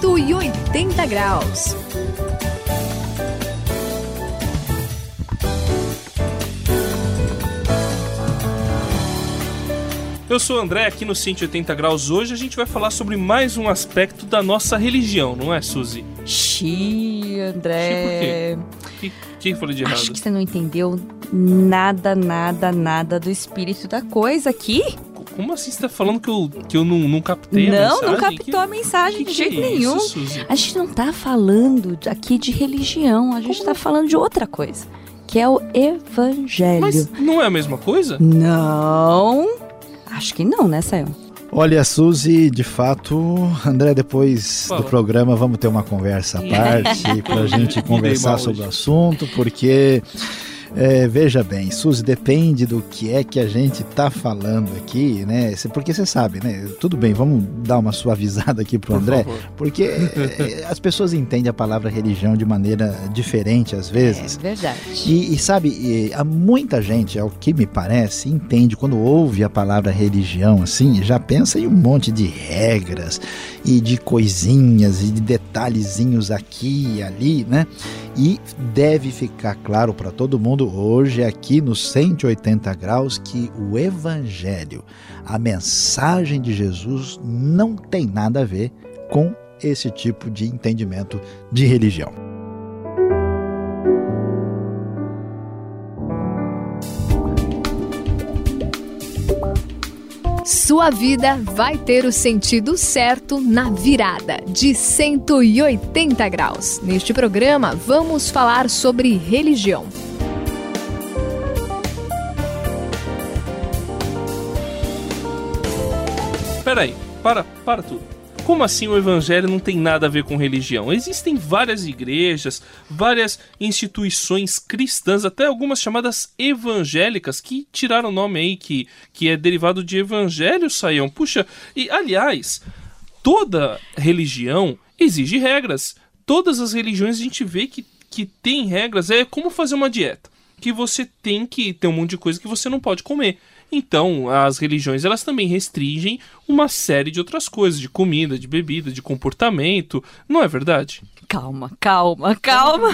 180 graus. Eu sou o André, aqui no 180 Graus. Hoje a gente vai falar sobre mais um aspecto da nossa religião, não é, Suzy? Xiii, André. Xiii por quê? O que, que falei de errado? Acho que você não entendeu nada, nada, nada do espírito da coisa aqui. Como assim você tá falando que eu, que eu não, não captei não, a mensagem? Não, não captou que, a mensagem que de que jeito é nenhum. Isso, Suzy? A gente não tá falando aqui de religião, a gente Como? tá falando de outra coisa, que é o evangelho. Mas não é a mesma coisa? Não. Acho que não, né, Sayão? Olha, Suzy, de fato, André, depois Fala. do programa vamos ter uma conversa à parte pra gente conversar sobre o assunto, porque é, veja bem, Suzy, depende do que é que a gente tá falando aqui, né? Porque você sabe, né? Tudo bem, vamos dar uma suavizada aqui pro Por André, favor. porque é, as pessoas entendem a palavra religião de maneira diferente às vezes. É verdade. E, e sabe, e, há muita gente, ao que me parece, entende quando ouve a palavra religião assim, já pensa em um monte de regras e de coisinhas e de detalhezinhos aqui e ali, né? E deve ficar claro para todo mundo hoje, aqui no 180 graus, que o Evangelho, a mensagem de Jesus, não tem nada a ver com esse tipo de entendimento de religião. Sua vida vai ter o sentido certo na virada de 180 graus. Neste programa, vamos falar sobre religião. Peraí, para, para tudo. Como assim o evangelho não tem nada a ver com religião? Existem várias igrejas, várias instituições cristãs, até algumas chamadas evangélicas, que tiraram o nome aí, que, que é derivado de evangelho, saiam. Puxa, e aliás, toda religião exige regras. Todas as religiões a gente vê que, que tem regras. É como fazer uma dieta. Que você tem que ter um monte de coisa que você não pode comer. Então, as religiões elas também restringem uma série de outras coisas, de comida, de bebida, de comportamento, não é verdade? Calma, calma, calma.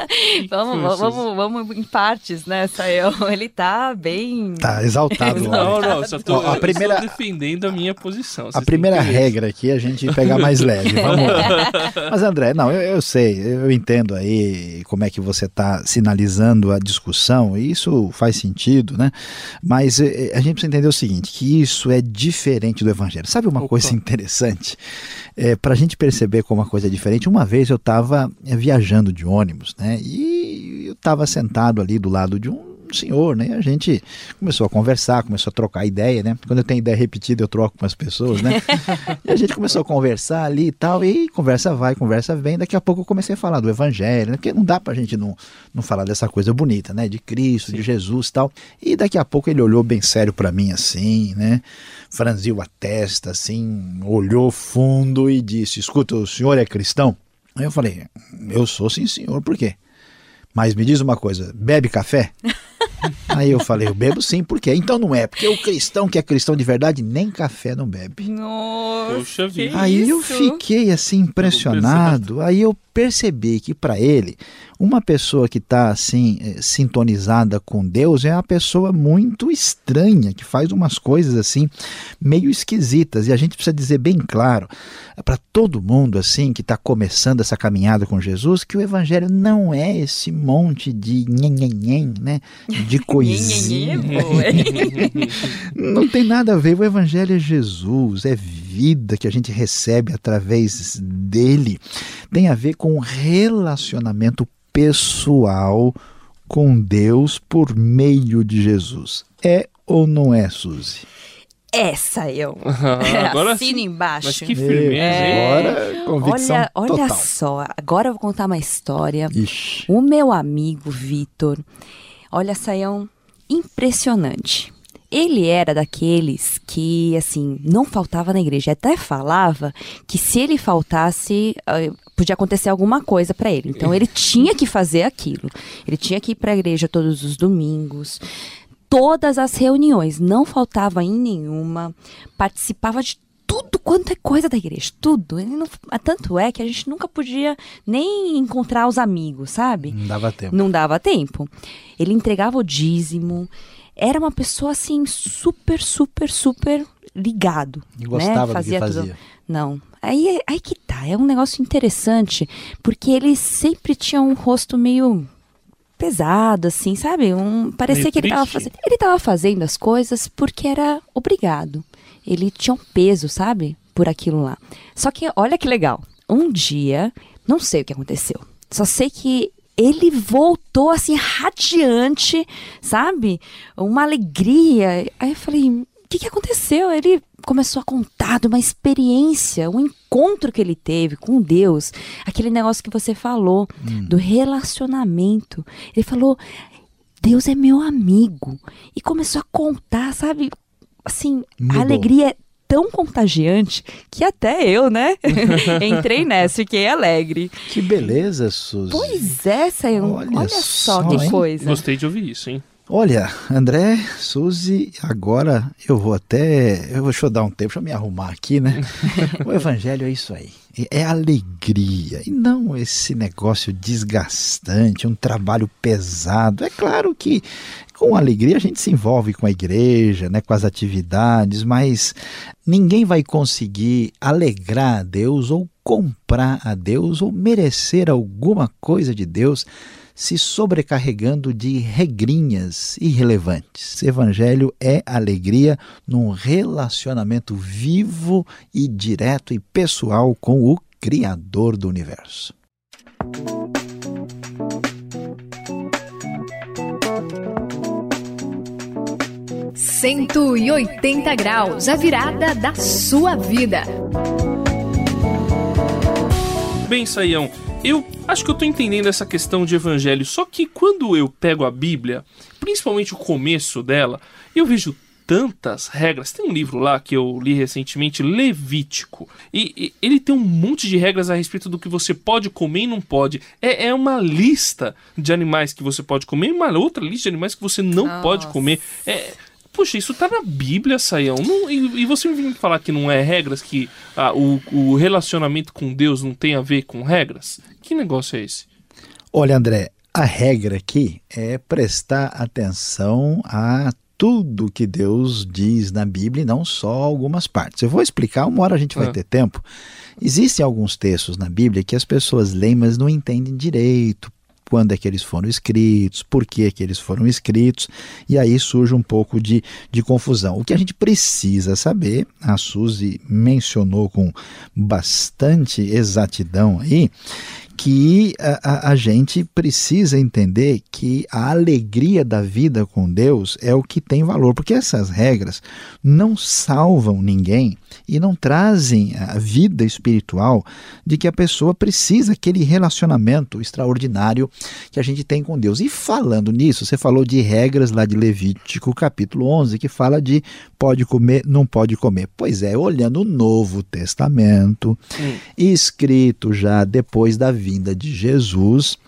vamos, vamos, vamos em partes, né, Sael? Ele tá bem. Tá exaltado. não, não, só tô, a primeira... defendendo a minha posição. A primeira regra aqui é a gente pegar mais leve. Vamos lá. Mas, André, não, eu, eu sei, eu entendo aí como é que você tá sinalizando a discussão, e isso faz sentido, né? Mas eh, a gente precisa entender o seguinte: que isso é diferente do evangelho. Sabe uma Opa. coisa interessante? É, Para a gente perceber como uma coisa é diferente, uma vez eu estava é, viajando de ônibus, né? E eu estava sentado ali do lado de um senhor, né? A gente começou a conversar, começou a trocar ideia, né? Quando eu tenho ideia repetida, eu troco com as pessoas, né? e a gente começou a conversar ali e tal, e conversa vai, conversa vem. Daqui a pouco eu comecei a falar do evangelho, né? Porque não dá pra gente não, não falar dessa coisa bonita, né? De Cristo, Sim. de Jesus e tal. E daqui a pouco ele olhou bem sério para mim assim, né? Franziu a testa assim, olhou fundo e disse: Escuta, o senhor é cristão? Aí eu falei: Eu sou sim, senhor, por quê? Mas me diz uma coisa: bebe café? Aí eu falei, eu bebo sim, por quê? Então não é, porque o cristão que é cristão de verdade nem café não bebe. Nossa, Poxa vida. Aí isso? eu fiquei assim impressionado, aí eu percebi que para ele uma pessoa que está assim eh, sintonizada com Deus é uma pessoa muito estranha que faz umas coisas assim meio esquisitas. E a gente precisa dizer bem claro para todo mundo assim que está começando essa caminhada com Jesus que o Evangelho não é esse monte de nhen, né de coisinha. não tem nada a ver. O Evangelho é Jesus é vida que a gente recebe através dele tem a ver com relacionamento pessoal com Deus por meio de Jesus. É ou não é, Suzy? Essa eu. agora Assino sim. embaixo. Mas que firmeza, é. Agora, convicção olha, olha total. só, agora eu vou contar uma história. Ixi. O meu amigo Vitor, olha, Saião, impressionante. Ele era daqueles que, assim, não faltava na igreja. Até falava que se ele faltasse, uh, podia acontecer alguma coisa para ele. Então ele tinha que fazer aquilo. Ele tinha que ir para a igreja todos os domingos. Todas as reuniões, não faltava em nenhuma, participava de tudo quanto é coisa da igreja, tudo. Ele não, tanto é que a gente nunca podia nem encontrar os amigos, sabe? Não dava tempo. Não dava tempo. Ele entregava o dízimo. Era uma pessoa assim super, super, super ligado. E gostava né? fazia do que tudo. fazia. Não. Aí, aí que tá, é um negócio interessante, porque ele sempre tinha um rosto meio pesado, assim, sabe? Um, parecia Meio que ele tava, triste. fazendo, ele tava fazendo as coisas porque era obrigado. Ele tinha um peso, sabe? Por aquilo lá. Só que olha que legal. Um dia, não sei o que aconteceu. Só sei que ele voltou assim radiante, sabe? Uma alegria. Aí eu falei, o que, que aconteceu? Ele começou a contar de uma experiência, um encontro que ele teve com Deus, aquele negócio que você falou do relacionamento. Ele falou, Deus é meu amigo. E começou a contar, sabe? Assim, Mudou. a alegria é tão contagiante que até eu, né? Entrei nessa, fiquei alegre. Que beleza, Suzy. Pois é, Sayão. Olha Olha, só, só, que hein? coisa. Gostei de ouvir isso, hein? Olha, André, Suzy, agora eu vou até. Eu vou deixa eu dar um tempo, deixa eu me arrumar aqui, né? o evangelho é isso aí. É alegria. E não esse negócio desgastante, um trabalho pesado. É claro que com alegria a gente se envolve com a igreja, né, com as atividades, mas ninguém vai conseguir alegrar a Deus ou comprar a Deus ou merecer alguma coisa de Deus se sobrecarregando de regrinhas irrelevantes. Evangelho é alegria num relacionamento vivo e direto e pessoal com o Criador do universo. 180 graus, a virada da sua vida. Bem, Saião, eu acho que eu tô entendendo essa questão de evangelho, só que quando eu pego a Bíblia, principalmente o começo dela, eu vejo tantas regras. Tem um livro lá que eu li recentemente, Levítico, e, e ele tem um monte de regras a respeito do que você pode comer e não pode. É, é uma lista de animais que você pode comer e uma outra lista de animais que você não pode Nossa. comer. É, Poxa, isso tá na Bíblia, Saião. Não- e, e você me vem falar que não é regras, que ah, o, o relacionamento com Deus não tem a ver com regras? Que negócio é esse? Olha, André, a regra aqui é prestar atenção a tudo que Deus diz na Bíblia e não só algumas partes. Eu vou explicar, uma hora a gente vai Ah. ter tempo. Existem alguns textos na Bíblia que as pessoas leem, mas não entendem direito quando é que eles foram escritos, por que, é que eles foram escritos, e aí surge um pouco de, de confusão. O que a gente precisa saber, a Suzy mencionou com bastante exatidão aí, que a, a- gente precisa entender que a alegria da vida com Deus é o que tem valor, porque essas regras não salvam ninguém e não trazem a vida espiritual de que a pessoa precisa aquele relacionamento extraordinário que a gente tem com Deus. E falando nisso, você falou de regras lá de Levítico, capítulo 11, que fala de pode comer, não pode comer. Pois é, olhando o Novo Testamento, Hum. escrito já depois da vinda de Jesus,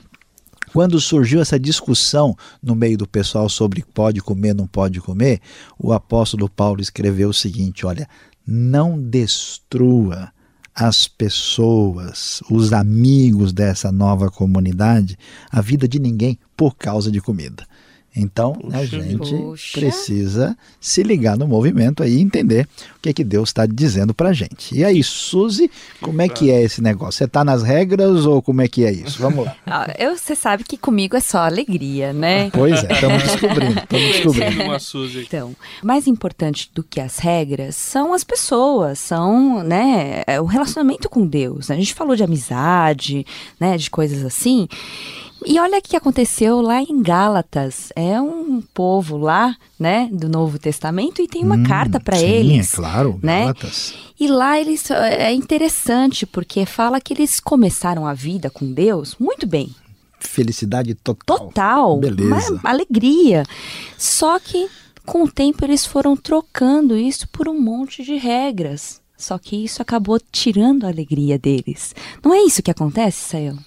quando surgiu essa discussão no meio do pessoal sobre pode comer, não pode comer, o apóstolo Paulo escreveu o seguinte: olha, não destrua as pessoas, os amigos dessa nova comunidade, a vida de ninguém por causa de comida. Então, a Puxa gente Puxa. precisa se ligar no movimento aí e entender o que, é que Deus está dizendo pra gente. E aí, Suzy, como é que é esse negócio? Você tá nas regras ou como é que é isso? Vamos lá. Ah, eu, você sabe que comigo é só alegria, né? Pois é, estamos descobrindo, estamos descobrindo. Então, mais importante do que as regras são as pessoas, são, né, é o relacionamento com Deus. né? A gente falou de amizade, né, de coisas assim. E olha o que aconteceu lá em Gálatas. É um povo lá, né, do Novo Testamento e tem uma Hum, carta para sim, eles. é claro, né? Gálatas. E lá eles é interessante porque fala que eles começaram a vida com Deus muito bem, Felicidade total. total, Beleza. alegria. Só que com o tempo eles foram trocando isso por um monte de regras. Só que isso acabou tirando a alegria deles. Não é isso que acontece, Sayão?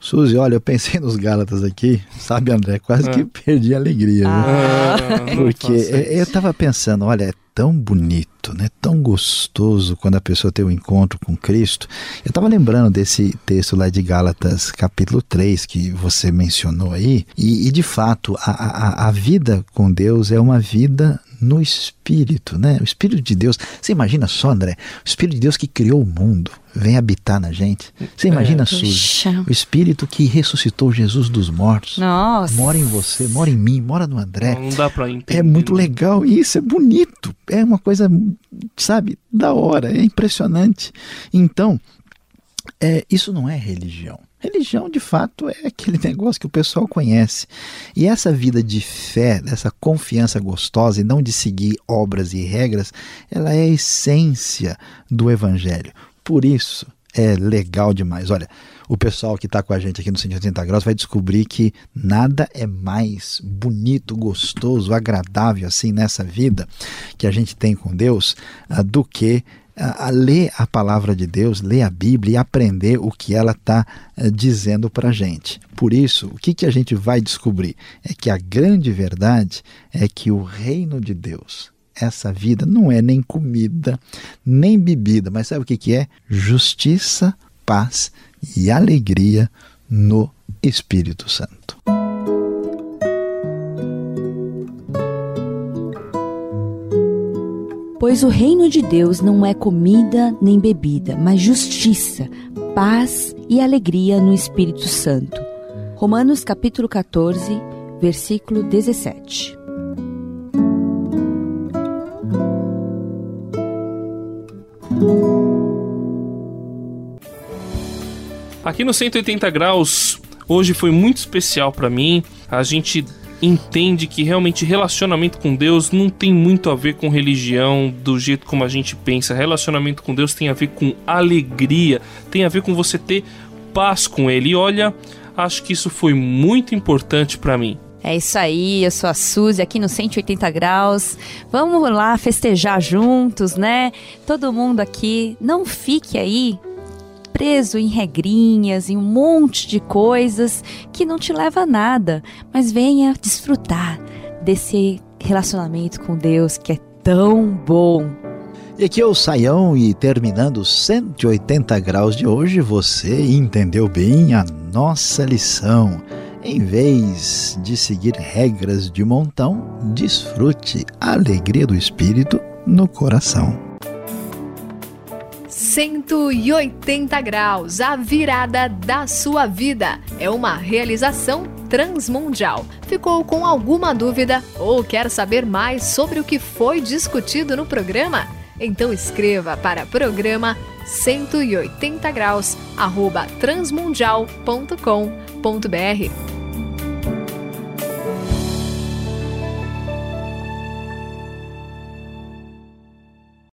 Suzy, olha, eu pensei nos Gálatas aqui, sabe, André? Quase que perdi a alegria. Ah, Porque eu- estava pensando, olha, é tão bonito, né? Tão gostoso quando a pessoa tem um encontro com Cristo. Eu estava lembrando desse texto lá de Gálatas, capítulo 3, que você mencionou aí, e, e de fato, a, a, a vida com Deus é uma vida no Espírito, né? O Espírito de Deus. Você imagina só, André? O Espírito de Deus que criou o mundo vem habitar na gente. Você imagina, é. Suzy? O Espírito que ressuscitou Jesus dos mortos. Nossa. Mora em você, mora em mim, mora no André. Não dá pra entender. É muito legal isso, é bonito. É uma coisa, sabe, da hora, é impressionante. Então, é, isso não é religião. Religião, de fato, é aquele negócio que o pessoal conhece. E essa vida de fé, dessa confiança gostosa e não de seguir obras e regras, ela é a essência do Evangelho. Por isso é legal demais. Olha, o pessoal que está com a gente aqui no 180 graus vai descobrir que nada é mais bonito, gostoso, agradável assim nessa vida que a gente tem com Deus uh, do que a, a ler a palavra de Deus, ler a Bíblia e aprender o que ela está uh, dizendo para a gente. Por isso, o que, que a gente vai descobrir? É que a grande verdade é que o reino de Deus, essa vida, não é nem comida, nem bebida, mas sabe o que, que é? Justiça, paz e alegria no Espírito Santo. Pois o reino de Deus não é comida nem bebida, mas justiça, paz e alegria no Espírito Santo. Romanos capítulo 14, versículo 17. Aqui no 180 graus, hoje foi muito especial para mim. A gente entende que realmente relacionamento com Deus não tem muito a ver com religião do jeito como a gente pensa. Relacionamento com Deus tem a ver com alegria, tem a ver com você ter paz com Ele. E olha, acho que isso foi muito importante para mim. É isso aí, eu sou a Suzy aqui no 180 graus. Vamos lá festejar juntos, né? Todo mundo aqui, não fique aí preso em regrinhas, em um monte de coisas que não te leva a nada, mas venha desfrutar desse relacionamento com Deus que é tão bom. E aqui é o Saião e terminando 180 graus de hoje, você entendeu bem a nossa lição. Em vez de seguir regras de montão, desfrute a alegria do espírito no coração. 180 graus, a virada da sua vida. É uma realização transmundial. Ficou com alguma dúvida ou quer saber mais sobre o que foi discutido no programa? Então escreva para programa 180 graus arroba transmundial.com.br